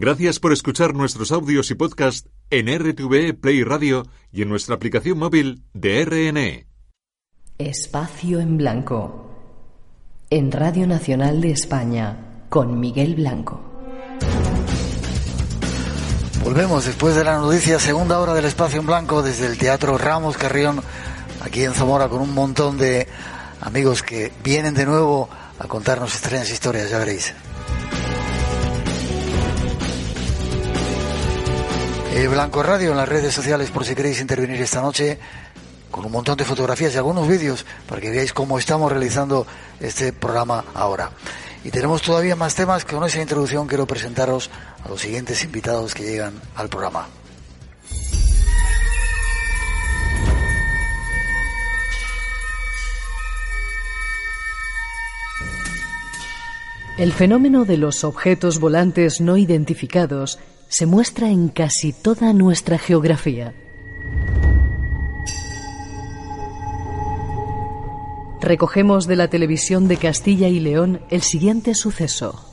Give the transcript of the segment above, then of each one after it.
Gracias por escuchar nuestros audios y podcast en RTVE Play Radio y en nuestra aplicación móvil de RNE. Espacio en Blanco. En Radio Nacional de España, con Miguel Blanco. Volvemos después de la noticia, segunda hora del Espacio en Blanco desde el Teatro Ramos Carrión, aquí en Zamora, con un montón de amigos que vienen de nuevo a contarnos extrañas historias, ya veréis. Eh, Blanco Radio en las redes sociales por si queréis intervenir esta noche con un montón de fotografías y algunos vídeos para que veáis cómo estamos realizando este programa ahora. Y tenemos todavía más temas que con esa introducción quiero presentaros a los siguientes invitados que llegan al programa. El fenómeno de los objetos volantes no identificados se muestra en casi toda nuestra geografía. Recogemos de la televisión de Castilla y León el siguiente suceso.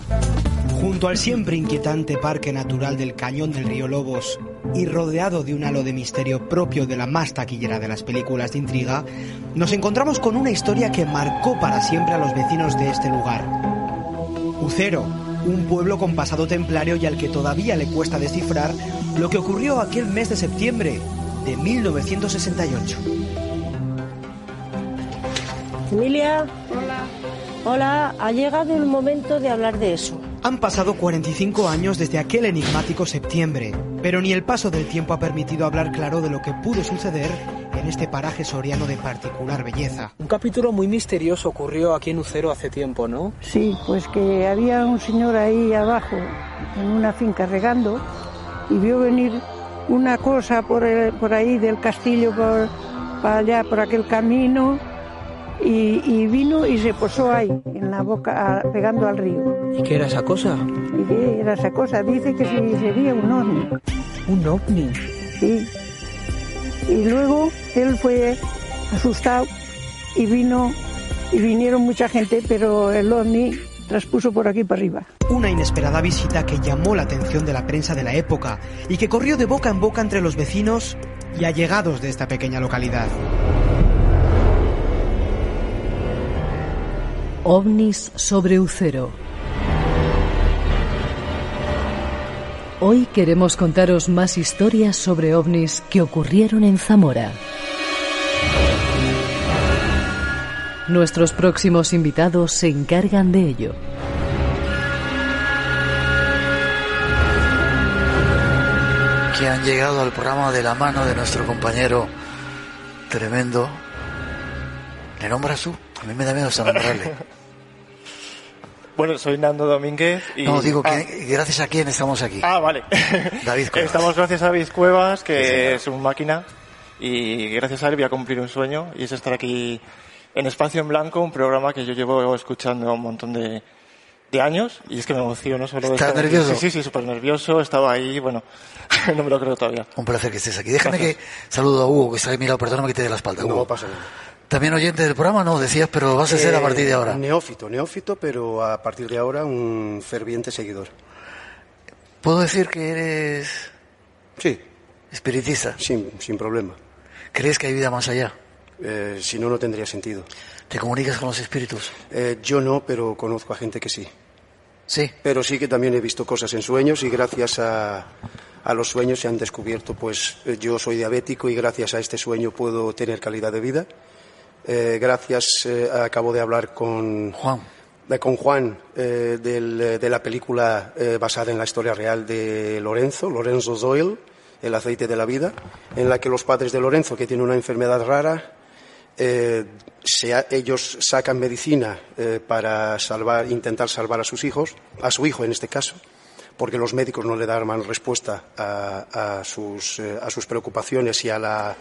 Junto al siempre inquietante Parque Natural del Cañón del Río Lobos y rodeado de un halo de misterio propio de la más taquillera de las películas de intriga, nos encontramos con una historia que marcó para siempre a los vecinos de este lugar. Ucero, un pueblo con pasado templario y al que todavía le cuesta descifrar lo que ocurrió aquel mes de septiembre de 1968. Emilia. Hola. Hola, ha llegado el momento de hablar de eso. Han pasado 45 años desde aquel enigmático septiembre, pero ni el paso del tiempo ha permitido hablar claro de lo que pudo suceder en este paraje soriano de particular belleza. Un capítulo muy misterioso ocurrió aquí en Ucero hace tiempo, ¿no? Sí, pues que había un señor ahí abajo en una finca regando y vio venir una cosa por, el- por ahí del castillo por, para allá, por aquel camino y, y vino y se posó ahí, en la boca, a- pegando al río. ¿Y qué era esa cosa? ¿Y qué era esa cosa? Dice que sería un ovni. Un ovni. Sí. Y luego él fue asustado y vino y vinieron mucha gente, pero el ovni traspuso por aquí para arriba. Una inesperada visita que llamó la atención de la prensa de la época y que corrió de boca en boca entre los vecinos y allegados de esta pequeña localidad. OVNIS sobre Ucero. Hoy queremos contaros más historias sobre ovnis que ocurrieron en Zamora. Nuestros próximos invitados se encargan de ello. que han llegado al programa de la mano de nuestro compañero tremendo. ¿Le nombras tú? A mí me da miedo hasta nombrarle. Bueno, soy Nando Domínguez y... No, digo ah, que gracias a quién estamos aquí. Ah, vale. David Cuevas. Estamos gracias a David Cuevas, que Sí, es un máquina, y gracias a él voy a cumplir un sueño, y es estar aquí en Espacio en Blanco, un programa que yo llevo escuchando un montón de, de años, y es que me emociono solo de ¿Estás estar aquí. nervioso? Sí, sí, sí, súper nervioso, estaba ahí, bueno, no me lo creo todavía. Un placer que estés aquí. Déjame que saludo a Hugo, que está ahí a mi lado. Perdóname que te dé la espalda. Hugo. No pasa nada. También oyente del programa, no, decías, pero vas a ser a Eh, partir de ahora. Neófito, neófito, pero a partir de ahora un ferviente seguidor. ¿Puedo decir que eres Sí, espiritista? sin, sin problema. ¿Crees que hay vida más allá? Eh, si no, no tendría sentido. ¿Te comunicas con los espíritus? Eh, yo no, pero conozco a gente que sí. Sí. Pero sí que también he visto cosas en sueños y gracias a, a los sueños se han descubierto, pues eh, yo soy diabético y gracias a este sueño puedo tener calidad de vida. Eh, gracias, eh, acabo de hablar con Juan. de- con Juan eh, del, eh, de la película eh, basada en la historia real de Lorenzo, Lorenzo Doyle, El aceite de la vida, en la que los padres de Lorenzo, que tiene una enfermedad rara, eh, ellos sacan medicina eh, para salvar, intentar salvar a sus hijos, a su hijo en este caso, porque los médicos no le daban respuesta a, sus, eh, a sus, preocupaciones y a la,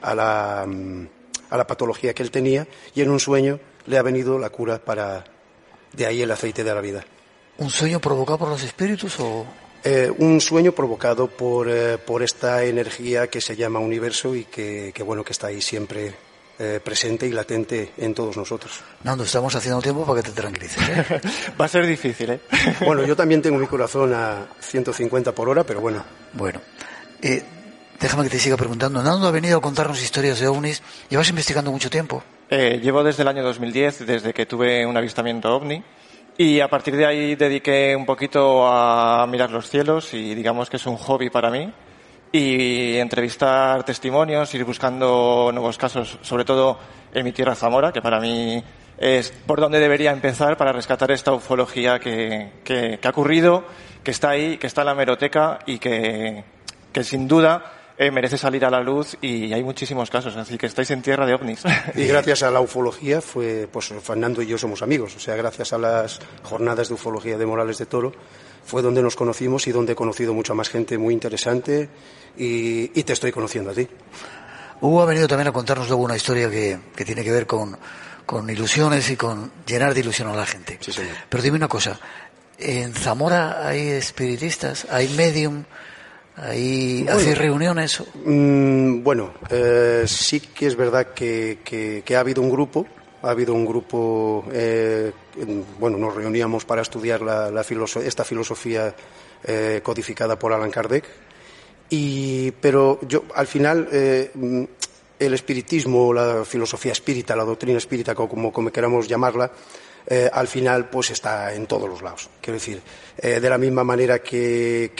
a, la, mm, a la patología que él tenía, y en un sueño le ha venido la cura para, de ahí el aceite de la vida. ¿Un sueño provocado por los espíritus o...? Eh, un sueño provocado por, eh, por, esta energía que se llama universo y que, que bueno, que está ahí siempre eh, presente y latente en todos nosotros. Nando, estamos haciendo tiempo para que te tranquilices. ¿eh? Va a ser difícil, ¿eh? bueno, yo también tengo mi corazón a 150 por hora, pero bueno. Bueno, eh, déjame que te siga preguntando. Nando ha venido a contarnos historias de ovnis. ¿Llevas investigando mucho tiempo? llevo desde el año 2010, desde que tuve un avistamiento ovni. Y a partir de ahí dediqué un poquito a mirar los cielos y digamos que es un hobby para mí y entrevistar testimonios, ir buscando nuevos casos, sobre todo en mi tierra Zamora, que para mí es por donde debería empezar para rescatar esta ufología que, que, ha ocurrido, que está ahí, que está en la meroteca y que, que sin duda eh, merece salir a la luz y hay muchísimos casos, así que estáis en tierra de ovnis. Y gracias a la ufología fue, pues Fernando y yo somos amigos, o sea, gracias a las jornadas de ufología de Morales de Toro fue donde nos conocimos y donde he conocido mucha más gente muy interesante y, te estoy conociendo a ti. Hugo ha venido también a contarnos luego una historia que, tiene que ver con, con, ilusiones y con llenar de ilusión a la gente. Sí, señor. Pero dime una cosa, ¿en Zamora hay espiritistas? ¿Hay medium? ¿Hay, ¿Hace reuniones? Mm, bueno, eh, sí que es verdad que, que, ha habido un grupo ha habido un grupo, eh, bueno, nos reuníamos para estudiar la, esta filosofía eh, codificada por Alan Kardec, y, pero yo, al final, eh, el espiritismo, la filosofía espírita, la doctrina espírita, como, como queramos llamarla, al final pues está en todos los lados. Quiero decir, de la misma manera que,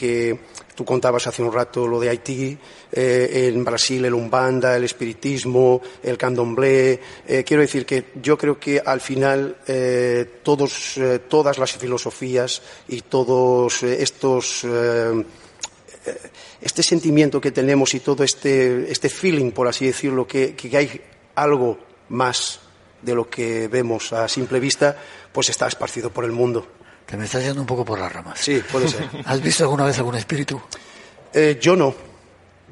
Tú contabas hace un rato lo de Haití, eh, en Brasil el Umbanda, el espiritismo, el candomblé. Eh, quiero decir que yo creo que al final eh, todas las filosofías y todos estos este sentimiento que tenemos y todo este, este feeling, por así decirlo, que, que hay algo más de lo que vemos a simple vista, pues está esparcido por el mundo. Te me estás yendo un poco por las ramas. Sí, puede ser. ¿Has visto alguna vez algún espíritu? Eh, yo no,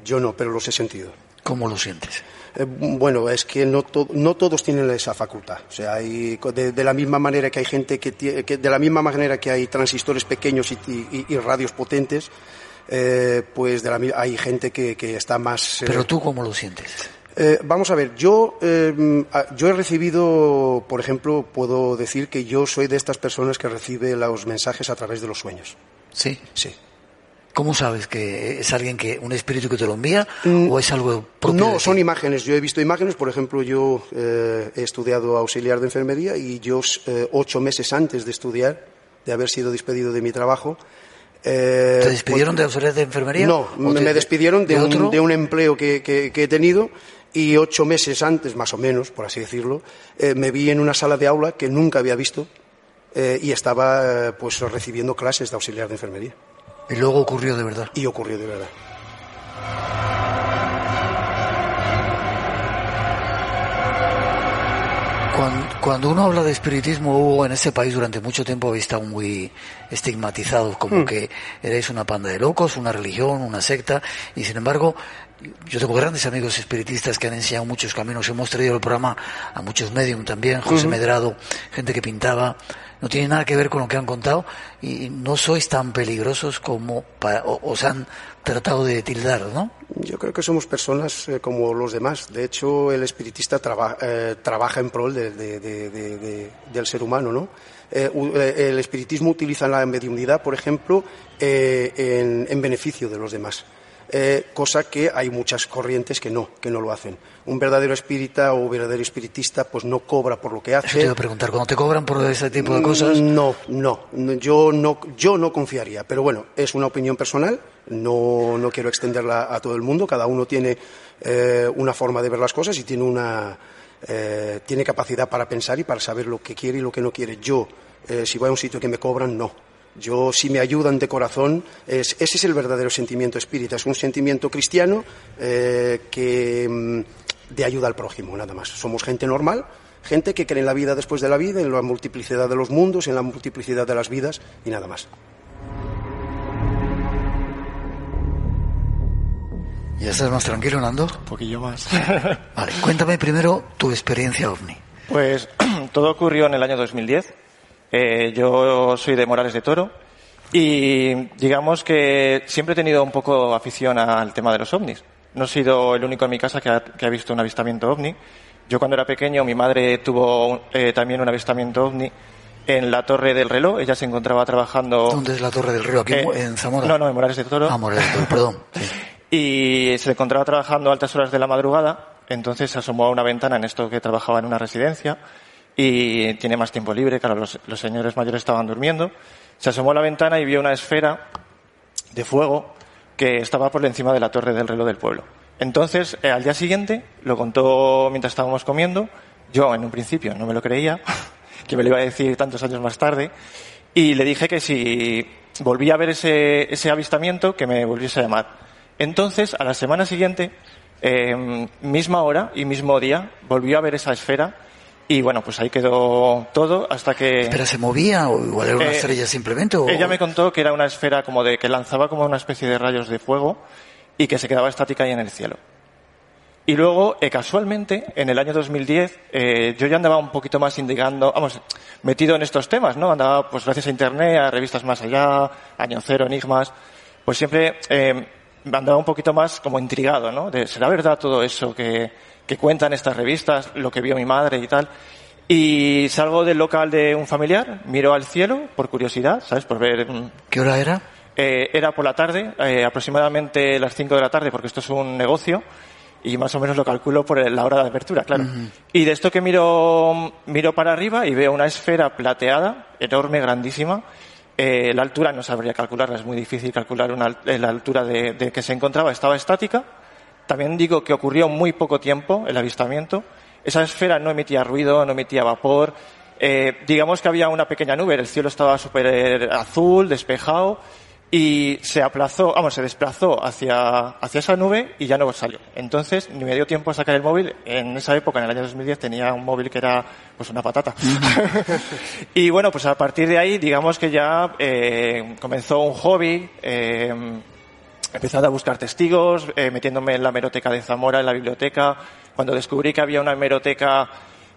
yo no, pero los he sentido. ¿Cómo lo sientes? Eh, bueno, es que no, no, todos tienen esa facultad. O sea, hay, de, la misma manera que hay gente que, que, de la misma manera que hay transistores pequeños y, radios potentes, eh, pues de la, hay gente que, que está más. Pero tú cómo lo sientes? Eh, vamos a ver, yo, eh, yo he recibido, por ejemplo, puedo decir que yo soy de estas personas que recibe los mensajes a través de los sueños. Sí. Sí. ¿Cómo sabes que es alguien que, un espíritu que te lo envía mm, o es algo propio? No, son imágenes. Yo he visto imágenes, por ejemplo, yo eh, he estudiado auxiliar de enfermería y yo ocho meses antes de estudiar, de haber sido despedido de mi trabajo, ¿Te despidieron de auxiliar de enfermería? No, me, despidieron de, un, de un, empleo que, que, he tenido y ocho meses antes, más o menos, por así decirlo, eh, me vi en una sala de aula que nunca había visto eh, y estaba eh, pues recibiendo clases de auxiliar de enfermería. Y luego ocurrió de verdad. Y ocurrió de verdad. Cuando, uno habla de espiritismo, Hugo, en este país durante mucho tiempo habéis estado muy estigmatizados, como hmm. que erais una panda de locos, una religión, una secta, y sin embargo, yo tengo grandes amigos espiritistas que han enseñado muchos caminos. Hemos traído el programa a muchos medios también, José Medrado, gente que pintaba. No tiene nada que ver con lo que han contado y no sois tan peligrosos como os han tratado de tildar, ¿no? Yo creo que somos personas eh, como los demás. De hecho, el espiritista eh, trabaja en prol del ser humano, ¿no? Eh, el espiritismo utiliza la mediunidad, por ejemplo, en beneficio de los demás. Eh, cosa que hay muchas corrientes que no, que no lo hacen. Un verdadero espírita o verdadero espiritista pues no cobra por lo que hace. te iba a preguntar, ¿cuándo te cobran por ese tipo de cosas? No, no, yo no, yo no confiaría, pero bueno, es una opinión personal, no, no quiero extenderla a todo el mundo, cada uno tiene eh, una forma de ver las cosas y tiene una eh, tiene capacidad para pensar y para saber lo que quiere y lo que no quiere. Yo, si voy a un sitio que me cobran, no yo, si me ayudan de corazón, ese es el verdadero sentimiento espírita, es un sentimiento cristiano eh, que, mm, de ayuda al prójimo, nada más. Somos gente normal, gente que cree en la vida después de la vida, en la multiplicidad de los mundos, en la multiplicidad de las vidas y nada más. ¿Ya estás más tranquilo, Nando? Un poquillo más. vale, cuéntame primero tu experiencia ovni. Pues todo ocurrió en el año 2010 eh, yo soy de Morales de Toro y digamos que siempre he tenido un poco afición al tema de los ovnis. No he sido el único en mi casa que ha, que ha visto un avistamiento ovni. Yo cuando era pequeño, mi madre tuvo eh, también un avistamiento ovni en la Torre del Reloj. Ella se encontraba trabajando... ¿Dónde es la Torre del Río? ¿Aquí Eh, en Zamora? No, no, en Morales de Toro. Ah, Morales de Toro, perdón. Sí. Y se encontraba trabajando a altas horas de la madrugada, entonces se asomó a una ventana en esto que trabajaba en una residencia y tiene más tiempo libre, claro, los, señores mayores estaban durmiendo. Se asomó a la ventana y vio una esfera de fuego que estaba por encima de la torre del reloj del pueblo. Entonces, eh, al día siguiente, lo contó mientras estábamos comiendo, yo en un principio no me lo creía, que me lo iba a decir tantos años más tarde, y le dije que si volvía a ver ese, ese avistamiento, que me volviese a llamar. Entonces, a la semana siguiente, eh, misma hora y mismo día, volvió a ver esa esfera y bueno, pues ahí quedó todo hasta que... ¿Pero se movía o igual era una Eh, estrella simplemente? O... Ella me contó que era una esfera como de que lanzaba como una especie de rayos de fuego y que se quedaba estática ahí en el cielo. Y luego, eh, casualmente, en el año 2010, eh, yo ya andaba un poquito más indicando, vamos, metido en estos temas, ¿no? Andaba, pues gracias a Internet, a revistas más allá, Año Cero, Enigmas, pues siempre eh, andaba un poquito más como intrigado, ¿no? De, ¿será verdad todo eso que, que cuentan estas revistas, lo que vio mi madre y tal? Y salgo del local de un familiar, miro al cielo por curiosidad, ¿sabes? Por ver mm, ¿Qué hora era? eh, era por la tarde, eh, aproximadamente las 5 de la tarde, porque esto es un negocio y más o menos lo calculo por la hora de apertura, claro. Y de esto que miro, miro para arriba y veo una esfera plateada, enorme, grandísima. Eh, la altura no sabría calcularla, es muy difícil calcular una, la altura de, de que se encontraba. Estaba estática. También digo que ocurrió muy poco tiempo el avistamiento. Esa esfera no emitía ruido, no emitía vapor. Eh, digamos que había una pequeña nube, el cielo estaba súper azul, despejado, y se aplazó, vamos, se desplazó hacia, hacia esa nube y ya no salió. Entonces, ni me dio tiempo a sacar el móvil. En esa época, en el año 2010, tenía un móvil que era, pues, una patata. y bueno, pues a partir de ahí, digamos que ya eh, comenzó un hobby, eh, empezando a buscar testigos, eh, metiéndome en la hemeroteca de Zamora, en la biblioteca. Cuando descubrí que había una hemeroteca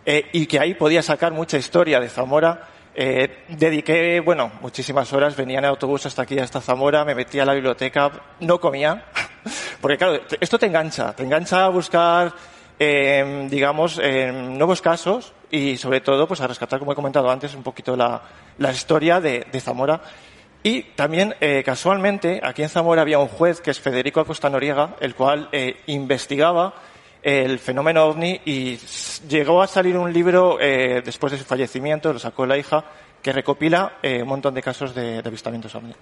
eh, y que ahí podía sacar mucha historia de Zamora, eh, dediqué, bueno, muchísimas horas, venía en autobús hasta aquí, hasta Zamora, me metía a la biblioteca, no comía, porque claro, esto te engancha, te engancha a buscar, eh, digamos, nuevos casos y sobre todo, pues a rescatar, como he comentado antes, un poquito la, la historia de Zamora. Y también, eh, casualmente, aquí en Zamora había un juez que es Federico Acosta Noriega, el cual eh, investigaba el fenómeno ovni y llegó a salir un libro eh, después de su fallecimiento, lo sacó la hija, que recopila eh, un montón de casos de, de avistamientos ovni.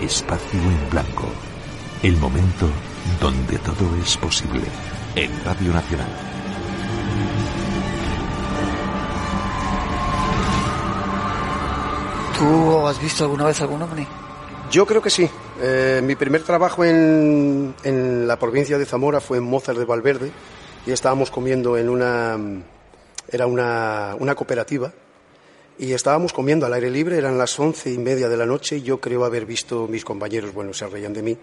Espacio en blanco. El momento donde todo es posible. En Radio Nacional. ¿Tú has visto alguna vez algún ovni? Yo creo que sí. Eh, mi primer trabajo en, en la provincia de Zamora fue en Mozart de Valverde y estábamos comiendo en una era una, una cooperativa y estábamos comiendo al aire libre, eran las once y media de la noche y yo creo haber visto mis compañeros, bueno, se reían de mí,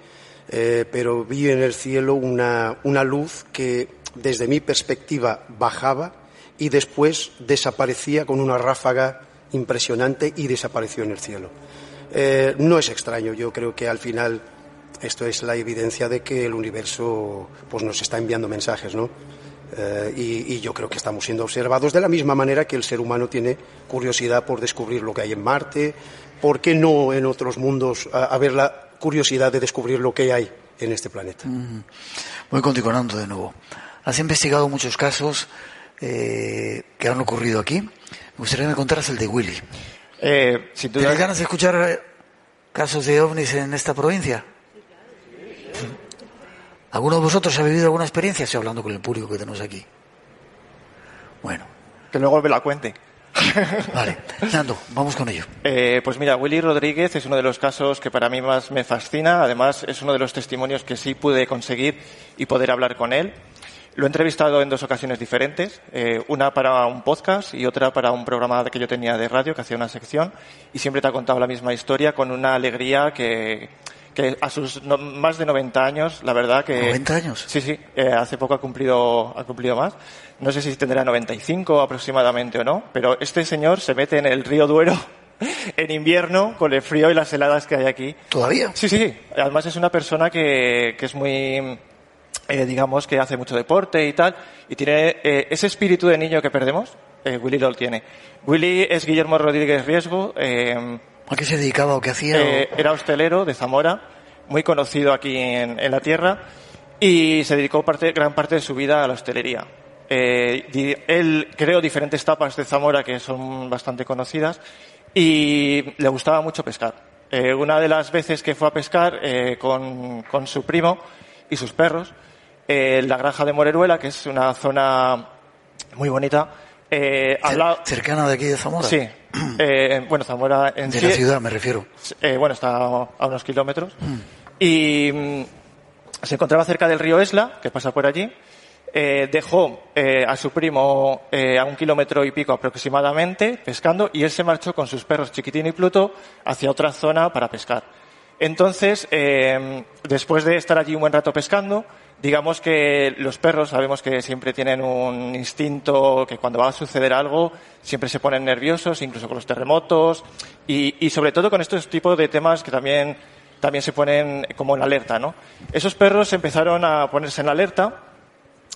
eh, pero vi en el cielo una, una luz que desde mi perspectiva bajaba y después desaparecía con una ráfaga impresionante y desapareció en el cielo. Eh, no es extraño, yo creo que al final esto es la evidencia de que el universo pues, nos está enviando mensajes, ¿no? Eh, y, yo creo que estamos siendo observados de la misma manera que el ser humano tiene curiosidad por descubrir lo que hay en Marte, ¿por qué no en otros mundos haber la curiosidad de descubrir lo que hay en este planeta? Voy contigo, Nando, de nuevo. Has investigado muchos casos eh, que han ocurrido aquí. Me gustaría que me contaras el de Willy. Eh, sin duda- ¿Tienes ganas de escuchar eh, casos de ovnis en esta provincia? ¿Alguno de vosotros ha vivido alguna experiencia? Estoy hablando con el público que tenemos aquí. Bueno, que luego me la cuente. vale. Nando, vamos con ello. Eh, pues mira, Willy Rodríguez es uno de los casos que para mí más me fascina. Además, es uno de los testimonios que sí pude conseguir y poder hablar con él. Lo he entrevistado en dos ocasiones diferentes, eh, una para un podcast y otra para un programa que yo tenía de radio que hacía una sección y siempre te ha contado la misma historia con una alegría que, que a sus no- más de 90 años, la verdad que... ¿90 años? Sí, sí, eh, hace poco ha cumplido, ha cumplido más. No sé si tendrá 95 aproximadamente o no, pero este señor se mete en el río Duero en invierno con el frío y las heladas que hay aquí. ¿Todavía? Sí, sí, sí. Además es una persona que, que es muy, eh, digamos, que hace mucho deporte y tal, y tiene eh, ese espíritu de niño que perdemos, eh, Willy lo tiene. Willy es Guillermo Rodríguez Riesgo, eh, ¿A qué se dedicaba o qué hacía? eh, era hostelero de Zamora, muy conocido aquí en, en la tierra, y se dedicó parte, gran parte de su vida a la hostelería. Eh, él creó diferentes tapas de Zamora que son bastante conocidas y le gustaba mucho pescar. Una de las veces que fue a pescar con, con su primo y sus perros, eh, la granja de Moreruela, que es una zona muy bonita, eh, habla- ¿Cercana de aquí de Zamora? Sí. Eh, bueno, Zamora en De sí. la ciudad, me refiero. eh, bueno, está a unos kilómetros. Y mm, se encontraba cerca del río Esla, que pasa por allí. Eh, dejó eh, a su primo eh, a un kilómetro y pico aproximadamente pescando y él se marchó con sus perros Chiquitín y Pluto hacia otra zona para pescar. Entonces, eh, después de estar allí un buen rato pescando, digamos que los perros sabemos que siempre tienen un instinto que cuando va a suceder algo siempre se ponen nerviosos, incluso con los terremotos y, sobre todo con estos tipos de temas que también, también se ponen como en alerta, ¿no? Esos perros empezaron a ponerse en alerta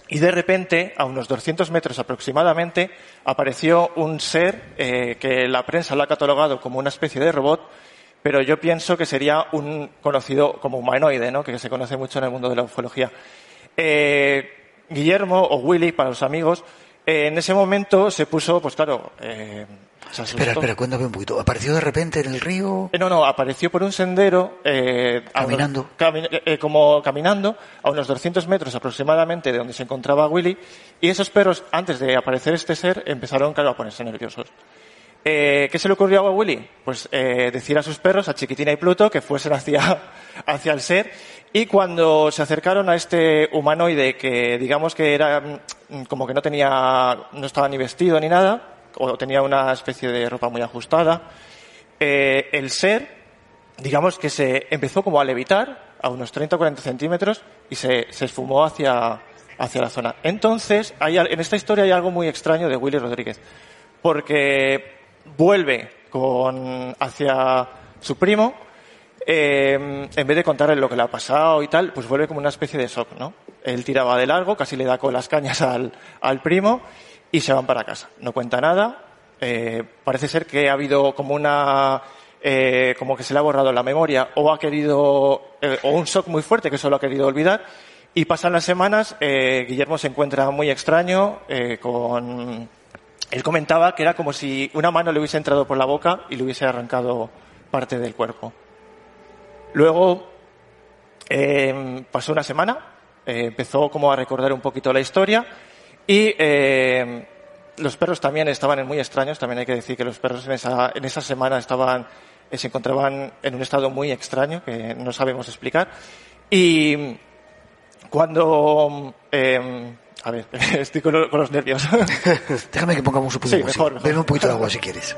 y de repente, a unos 200 metros aproximadamente, apareció un ser eh, que la prensa lo ha catalogado como una especie de robot, pero yo pienso que sería un conocido como humanoide, ¿no? que se conoce mucho en el mundo de la ufología. Eh, Guillermo o Willy, para los amigos, eh, en ese momento se puso, pues claro, eh, se. Espera, espera, cuéntame un poquito. ¿Apareció de repente en el río? Eh, No, no, apareció por un sendero. unos- Caminando. cami- eh, como caminando, a unos 200 metros aproximadamente de donde se encontraba Willy. Y esos perros, antes de aparecer este ser, empezaron, claro, a ponerse nerviosos. Eh, ¿Qué se le ocurrió a Willy? Pues eh, decir a sus perros, a Chiquitina y Pluto, que fuesen hacia, hacia el ser. Y cuando se acercaron a este humanoide que, digamos que era mm, como que no tenía, no estaba ni vestido ni nada, o tenía una especie de ropa muy ajustada, eh, el ser, digamos que se empezó como a levitar a unos 30 o 40 centímetros y se, se esfumó hacia, hacia la zona. Entonces, hay, en esta historia hay algo muy extraño de Willy Rodríguez, porque vuelve con, hacia su primo, eh, en vez de contarle lo que le ha pasado y tal, pues vuelve como una especie de shock, ¿no? Él tiraba de largo, casi le da con las cañas al, al primo y se van para casa. No cuenta nada. eh, parece ser que ha habido como una, eh, como que se le ha borrado la memoria o ha querido, eh, o un shock muy fuerte que solo ha querido olvidar. Y pasan las semanas, eh, Guillermo se encuentra muy extraño, eh, con, él comentaba que era como si una mano le hubiese entrado por la boca y le hubiese arrancado parte del cuerpo. Luego eh, pasó una semana, eh, empezó como a recordar un poquito la historia y eh, los perros también estaban muy extraños. También hay que decir que los perros en esa, en esa semana estaban, eh, se encontraban en un estado muy extraño que no sabemos explicar. Y cuando, eh, a ver, estoy con, lo- con los nervios. Déjame que pongamos un poquito Sí, de mejor, mejor. Un poquito de agua si quieres.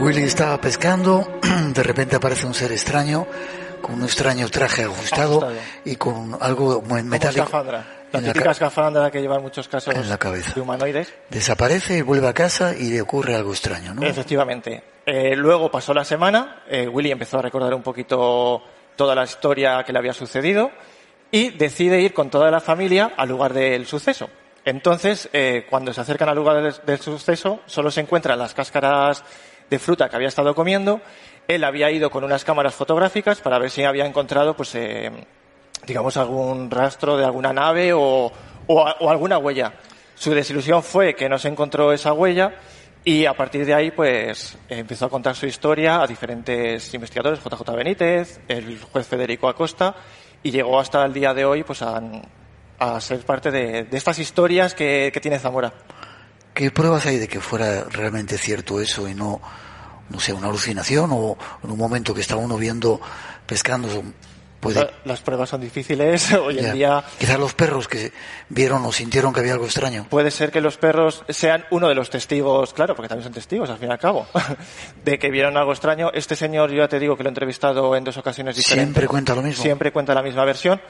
Willy estaba pescando, de repente aparece un ser extraño, con un extraño traje ajustado, Ajustado. y con algo muy Como metálico escafandra. La en la típica ca- escafandra que lleva en muchos casos en la cabeza. de humanoides. Desaparece y vuelve a casa y le ocurre algo extraño, ¿no? Efectivamente. Eh, luego pasó la semana, eh, Willy empezó a recordar un poquito toda la historia que le había sucedido y decide ir con toda la familia al lugar del suceso. Entonces, eh, cuando se acercan al lugar del, del suceso, solo se encuentran las cáscaras de fruta que había estado comiendo. Él había ido con unas cámaras fotográficas para ver si había encontrado, pues, eh, digamos, algún rastro de alguna nave o, o alguna huella. Su desilusión fue que no se encontró esa huella y a partir de ahí, pues, empezó a contar su historia a diferentes investigadores, JJ Benítez, el juez Federico Acosta, y llegó hasta el día de hoy, pues, a, a ser parte de, de estas historias que, que tiene Zamora. ¿Qué pruebas hay de que fuera realmente cierto eso y no no sé, una alucinación o en un momento que está uno viendo, pescando, puede... La- Las pruebas son difíciles. Hoy Ya. en día Quizás los perros que vieron o sintieron que había algo extraño. puede ser que los perros sean uno de los testigos, claro, porque también son testigos al fin y al cabo, de que vieron algo extraño. Este señor, yo ya te digo que lo he entrevistado en dos ocasiones diferentes. Siempre cuenta lo mismo. Siempre cuenta la misma versión.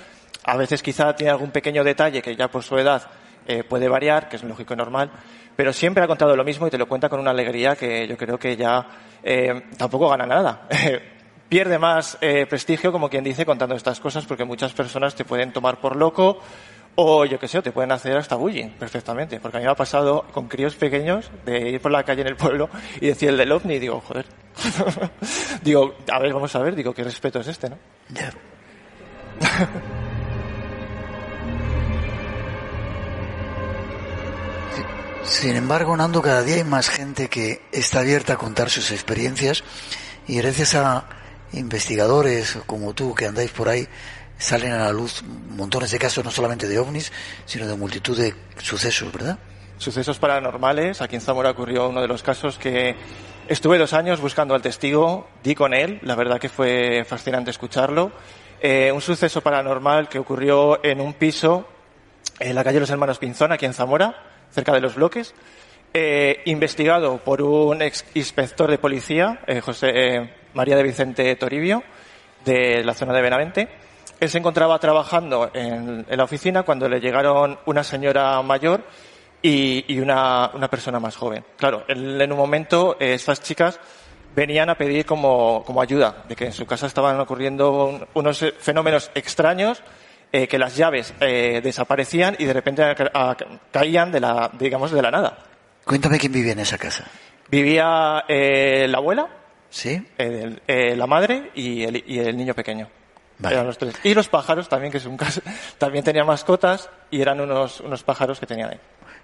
A veces quizá tiene algún pequeño detalle que ya por su edad eh, puede variar, que es lógico y normal, pero siempre ha contado lo mismo y te lo cuenta con una alegría que yo creo que ya eh, tampoco gana nada. Pierde más eh, prestigio, como quien dice, contando estas cosas, porque muchas personas te pueden tomar por loco o, yo qué sé, o te pueden hacer hasta bullying perfectamente. Porque a mí me ha pasado con críos pequeños de ir por la calle en el pueblo y decir el del ovni y digo, joder. digo, a ver, vamos a ver, digo, ¿qué respeto es este, no? Ya. Sin embargo, Nando, cada día hay más gente que está abierta a contar sus experiencias y gracias a investigadores como tú que andáis por ahí, salen a la luz montones de casos, no solamente de ovnis, sino de multitud de sucesos, ¿verdad? Sucesos paranormales. Aquí en Zamora ocurrió uno de los casos que estuve dos años buscando al testigo, di con él, la verdad que fue fascinante escucharlo. Eh, un suceso paranormal que ocurrió en un piso en la calle Los Hermanos Pinzón, aquí en Zamora, cerca de los bloques, eh, investigado por un ex inspector de policía, eh, José María de Vicente Toribio, de la zona de Benavente. Él se encontraba trabajando en, en la oficina cuando le llegaron una señora mayor y, y una, una persona más joven. Claro, él, en un momento eh, estas chicas venían a pedir como, como ayuda, de que en su casa estaban ocurriendo un- unos eh, fenómenos extraños, eh, que las llaves eh, desaparecían y de repente a- caían de la, digamos, de la nada. Cuéntame quién vivía en esa casa. Vivía eh, la abuela, ¿Sí? el- eh, la madre y el, y el niño pequeño. Vale. Eran los tres. Y los pájaros también, que es un caso, también tenían mascotas y eran unos, unos pájaros que tenían ahí.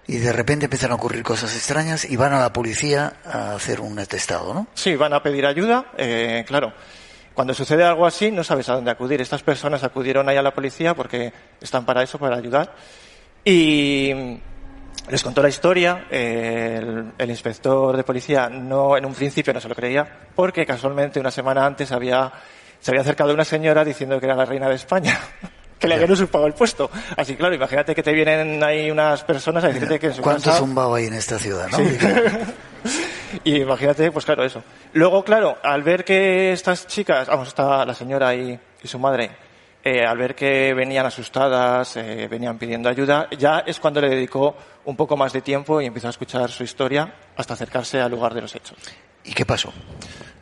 Y de repente empiezan a ocurrir cosas extrañas y van a la policía a hacer un atestado, ¿no? Sí, van a pedir ayuda, eh, claro. Cuando sucede algo así, no sabes a dónde acudir. Estas personas acudieron ahí a la policía porque están para eso, para ayudar. Y les contó la historia. eh, el, el inspector de policía no, en un principio no se lo creía, porque casualmente una semana antes había, se había acercado una señora diciendo que era la reina de España. Que le habían usurpado el puesto. Así, claro, imagínate que te vienen ahí unas personas a decirte que en su ¿Cuánto casa... zumbao hay en esta ciudad, no? Sí. Y imagínate, pues claro, eso. Luego, claro, al ver que estas chicas, vamos, está la señora y, y su madre, eh, al ver que venían asustadas, eh, venían pidiendo ayuda, ya es cuando le dedicó un poco más de tiempo y empezó a escuchar su historia hasta acercarse al lugar de los hechos. ¿Y qué pasó?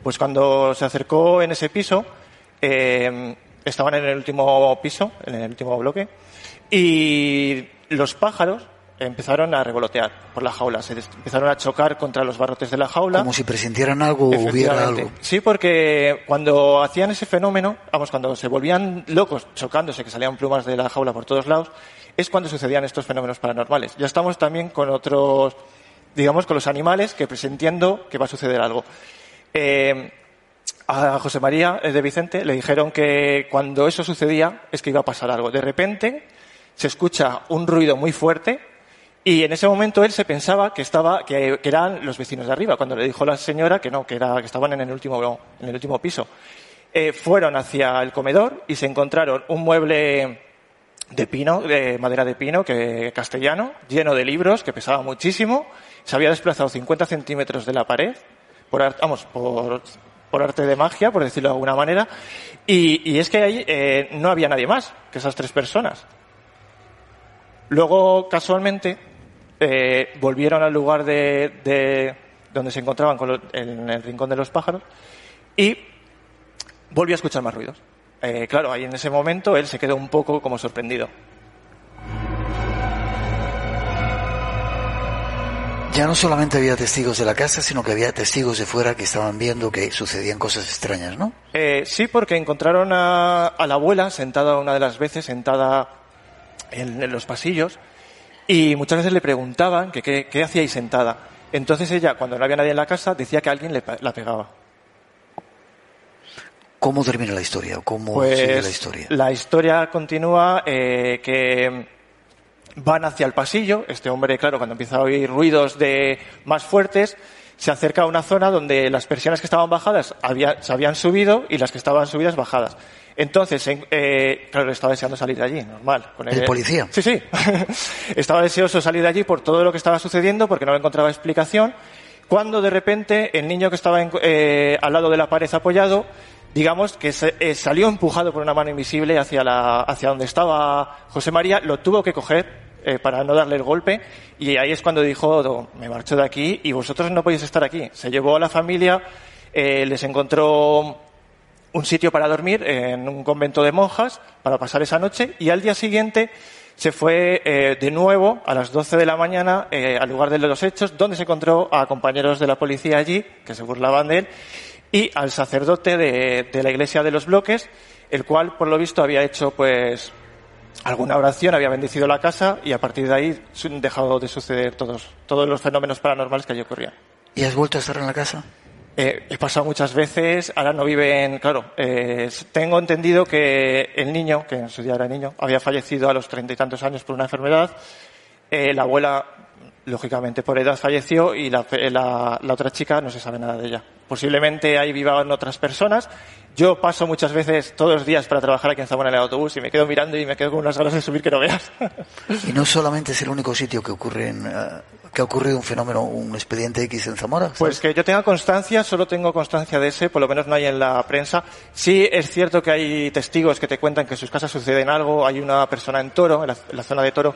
Pues cuando se acercó en ese piso, eh, estaban en el último piso, en el último bloque, y los pájaros empezaron a revolotear por la jaula, se empezaron a chocar contra los barrotes de la jaula. Como si presintieran algo o hubiera algo. Sí, porque cuando hacían ese fenómeno, vamos, cuando se volvían locos, chocándose, que salían plumas de la jaula por todos lados, es cuando sucedían estos fenómenos paranormales. Ya estamos también con otros, digamos, con los animales que presintiendo que va a suceder algo. Eh, a José María eh, de Vicente le dijeron que cuando eso sucedía es que iba a pasar algo. De repente se escucha un ruido muy fuerte y en ese momento él se pensaba que estaba que, eran los vecinos de arriba. Cuando le dijo la señora que no, que era que estaban en el último en el último piso. Eh, fueron hacia el comedor y se encontraron un mueble de pino, de madera de pino, que castellano, lleno de libros, que pesaba muchísimo. Se había desplazado 50 centímetros de la pared, por, vamos, por, por arte de magia, por decirlo de alguna manera. Y, y es que ahí eh, no había nadie más que esas tres personas. Luego, casualmente, eh, volvieron al lugar de, de donde se encontraban con lo- en el rincón de los pájaros y volvió a escuchar más ruidos. Eh, claro, ahí en ese momento él se quedó un poco como sorprendido. Ya no solamente había testigos de la casa, sino que había testigos de fuera que estaban viendo que sucedían cosas extrañas, ¿no? Eh, sí, porque encontraron a, a la abuela sentada una de las veces, sentada en, en los pasillos, y muchas veces le preguntaban que qué, qué hacíais sentada. Entonces ella, cuando no había nadie en la casa, decía que alguien le, la pegaba. ¿Cómo termina la historia cómo Pues sigue la historia? la historia continúa eh, que van hacia el pasillo. Este hombre, claro, cuando empieza a oír ruidos de más fuertes, se acerca a una zona donde las persianas que estaban bajadas había- se habían subido y las que estaban subidas bajadas. Entonces, en- eh, claro, estaba deseando salir de allí, normal. con ¿El policía? Sí, sí. estaba deseoso de salir de allí por todo lo que estaba sucediendo porque no encontraba explicación. Cuando de repente el niño que estaba en- eh, al lado de la pared apoyado, digamos que se- eh, salió empujado por una mano invisible hacia, la, hacia donde estaba José María, lo tuvo que coger eh, para no darle el golpe y ahí es cuando dijo, "Do, me marcho de aquí y vosotros no podéis estar aquí. Se llevó a la familia, eh, les encontró un sitio para dormir en un convento de monjas para pasar esa noche y al día siguiente se fue eh, de nuevo a las 12 de la mañana eh, al lugar de los hechos donde se encontró a compañeros de la policía allí que se burlaban de él y al sacerdote de, de la iglesia de los bloques el cual por lo visto había hecho pues alguna oración, había bendecido la casa y a partir de ahí dejado de suceder todos, todos los fenómenos paranormales que allí ocurrían. ¿Y has vuelto a estar en la casa? Eh, he pasado muchas veces, ahora no viven, claro, eh, tengo entendido que el niño, que en su día era niño, había fallecido a los treinta y tantos años por una enfermedad. Eh, la abuela, lógicamente por edad, falleció y la, la- la otra chica no se sabe nada de ella. Posiblemente ahí vivaban otras personas. Yo paso muchas veces todos los días para trabajar aquí en Zamora en el autobús y me quedo mirando y me quedo con unas ganas de subir que no veas. Y no solamente es el único sitio que ocurre en, eh, que ha ocurrido un fenómeno, un expediente X en Zamora. ¿sabes? Pues que yo tenga constancia, solo tengo constancia de ese, por lo menos no hay en la prensa. Sí es cierto que hay testigos que te cuentan que en sus casas suceden algo. Hay una persona en Toro, en la, en la zona de Toro,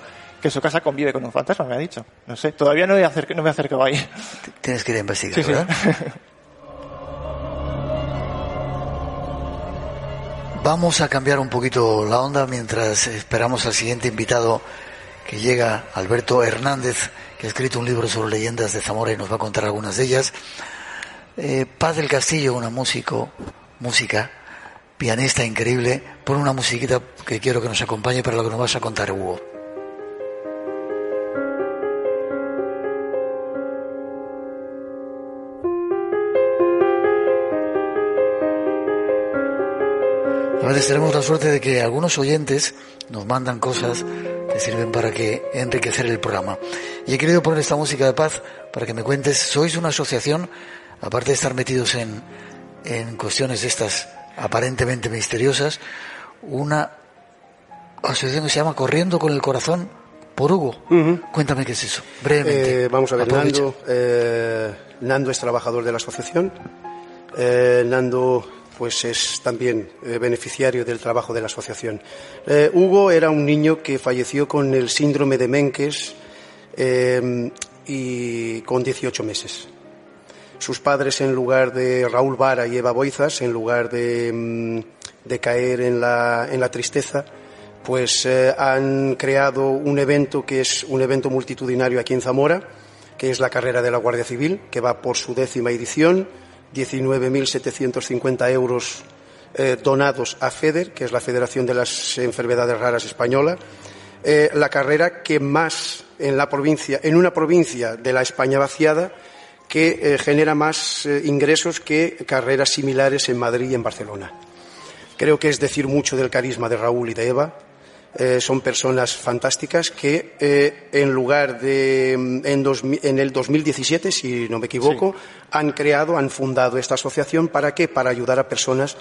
que su casa convive con un fantasma, me ha dicho. No sé, todavía no, he no me he acercado ahí. Tienes que ir a investigar, Sí, sí. ¿verdad? Vamos a cambiar un poquito la onda mientras esperamos al siguiente invitado que llega, Alberto Hernández, que ha escrito un libro sobre leyendas de Zamora y nos va a contar algunas de ellas. Eh, Paz del Castillo, una músico, música, pianista increíble, pon una musiquita que quiero que nos acompañe para lo que nos vas a contar, Hugo. A veces tenemos la suerte de que algunos oyentes nos mandan cosas que sirven para que enriquecer el programa. Y he querido poner esta música de paz para que me cuentes, sois una asociación, aparte de estar metidos en, en cuestiones estas aparentemente misteriosas, una asociación que se llama Corriendo con el Corazón por Hugo. Cuéntame qué es eso, brevemente. Eh, vamos a ver. Nando, eh, Nando es trabajador de la asociación. Eh, Nando pues es también eh, beneficiario del trabajo de la asociación. Eh, Hugo era un niño que falleció con el síndrome de Menkes eh, y con 18 meses. Sus padres, en lugar de Raúl Vara y Eva Boizas, en lugar de, mm, de caer en la, en la tristeza, pues han creado un evento que es un evento multitudinario aquí en Zamora, que es la carrera de la Guardia Civil, que va por su décima edición, 19.750 euros eh, donados a FEDER, que es la Federación de las Enfermedades Raras Española, eh, la carrera que más en la provincia, en una provincia de la España vaciada, que eh, genera más ingresos que carreras similares en Madrid y en Barcelona. Creo que es decir mucho del carisma de Raúl y de Eva. Eh, son personas fantásticas que eh, en lugar de mm, en, dos en el 2017, si no me equivoco, han creado, han fundado esta asociación para qué? Para ayudar a personas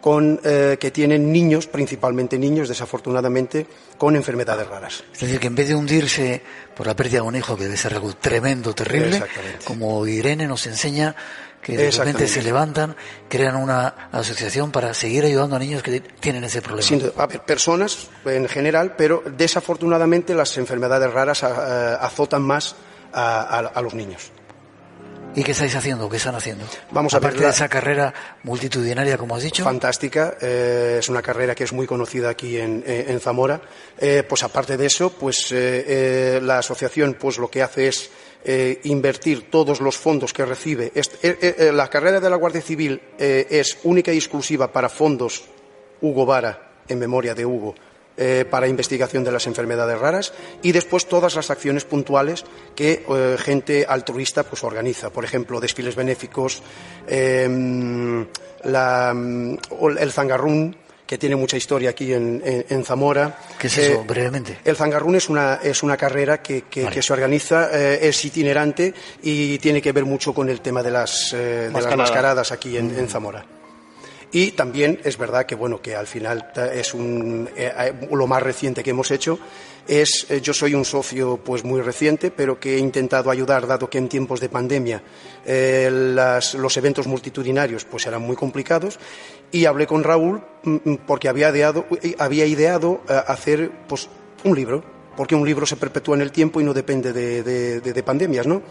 con, eh, que tienen niños, principalmente niños, desafortunadamente, con enfermedades raras. Es decir, que en vez de hundirse por la pérdida de un hijo, que debe ser algo tremendo, terrible, como Irene nos enseña, que de repente se levantan, crean una asociación para seguir ayudando a niños que tienen ese problema. Sin a ver, personas en general, pero desafortunadamente las enfermedades raras a- azotan más a, a- a los niños. ¿Y qué estáis haciendo? ¿Qué están haciendo? Vamos a Aparte de esa carrera multitudinaria, como has dicho. Fantástica, eh, es una carrera que es muy conocida aquí en, en- en Zamora. Eh, pues aparte de eso, pues eh, eh, la asociación pues lo que hace es eh, invertir todos los fondos que recibe. Eh, eh, eh, la carrera de la Guardia Civil eh, es única y exclusiva para fondos Hugo Vara, en memoria de Hugo, eh, para investigación de las enfermedades raras y después todas las acciones puntuales que eh, gente altruista pues organiza. Por ejemplo, desfiles benéficos, eh, la, mm, el zangarrún, que tiene mucha historia aquí en, en- en Zamora. ¿Qué es eso, Eh, brevemente? el Zangarrún es una, es una carrera que, que- que se organiza, eh, es itinerante y tiene que ver mucho con el tema de las, eh, de las Mascaradas. aquí en, en Zamora. Y también es verdad que bueno que al final es un, eh, eh, lo más reciente que hemos hecho es eh, yo soy un socio pues muy reciente pero que he intentado ayudar dado que en tiempos de pandemia los eventos multitudinarios pues eran muy complicados. Y hablé con Raúl mm, mm, porque había ideado había ideado hacer pues un libro porque un libro se perpetúa en el tiempo y no depende de, de- de- de pandemias no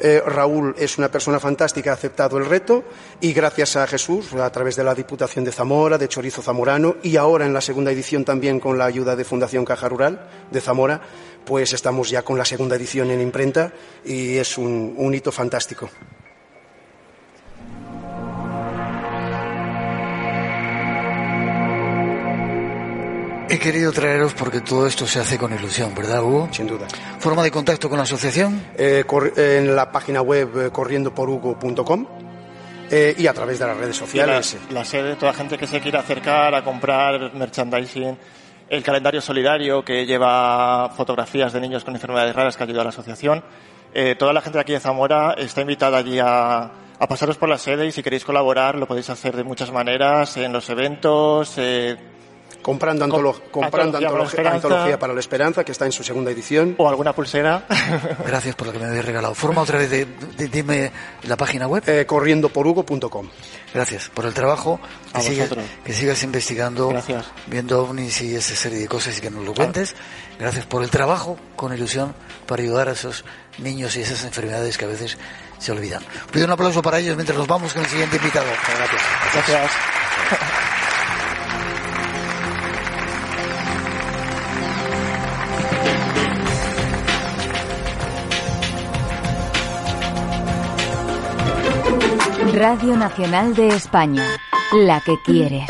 eh, Raúl es una persona fantástica, ha aceptado el reto y gracias a Jesús, a través de la Diputación de Zamora, de Chorizo Zamorano y ahora en la segunda edición también con la ayuda de Fundación Caja Rural de Zamora, pues estamos ya con la segunda edición en imprenta y es un, un hito fantástico. He querido traeros porque todo esto se hace con ilusión, ¿verdad, Hugo? Sin duda. ¿Forma de contacto con la asociación? Eh, en la página web eh, corriendoporugo.com eh, y a través de las redes sociales. La, la sede, toda la gente que se quiera acercar a comprar merchandising, el calendario solidario que lleva fotografías de niños con enfermedades raras que ayuda a la asociación. Eh, toda la gente de aquí de Zamora está invitada allí a, a pasaros por la sede y si queréis colaborar lo podéis hacer de muchas maneras, en los eventos, eh, Comprando, antolo- Com- comprando Antología para la antolog- Esperanza. Antología para la Esperanza, que está en su segunda edición. o alguna pulsera. Gracias por lo que me habéis regalado. Forma otra vez de, de- dime la página web. Eh, corriendoporugo.com. Gracias por el trabajo. Que, A sigas, vosotros. que sigas investigando, Gracias. viendo ovnis y esa serie de cosas y que nos lo cuentes. Gracias por el trabajo con ilusión para ayudar a esos niños y esas enfermedades que a veces se olvidan. Pido un aplauso para ellos mientras nos vamos con el siguiente invitado. Gracias. Gracias. Radio Nacional de España, la que quieres.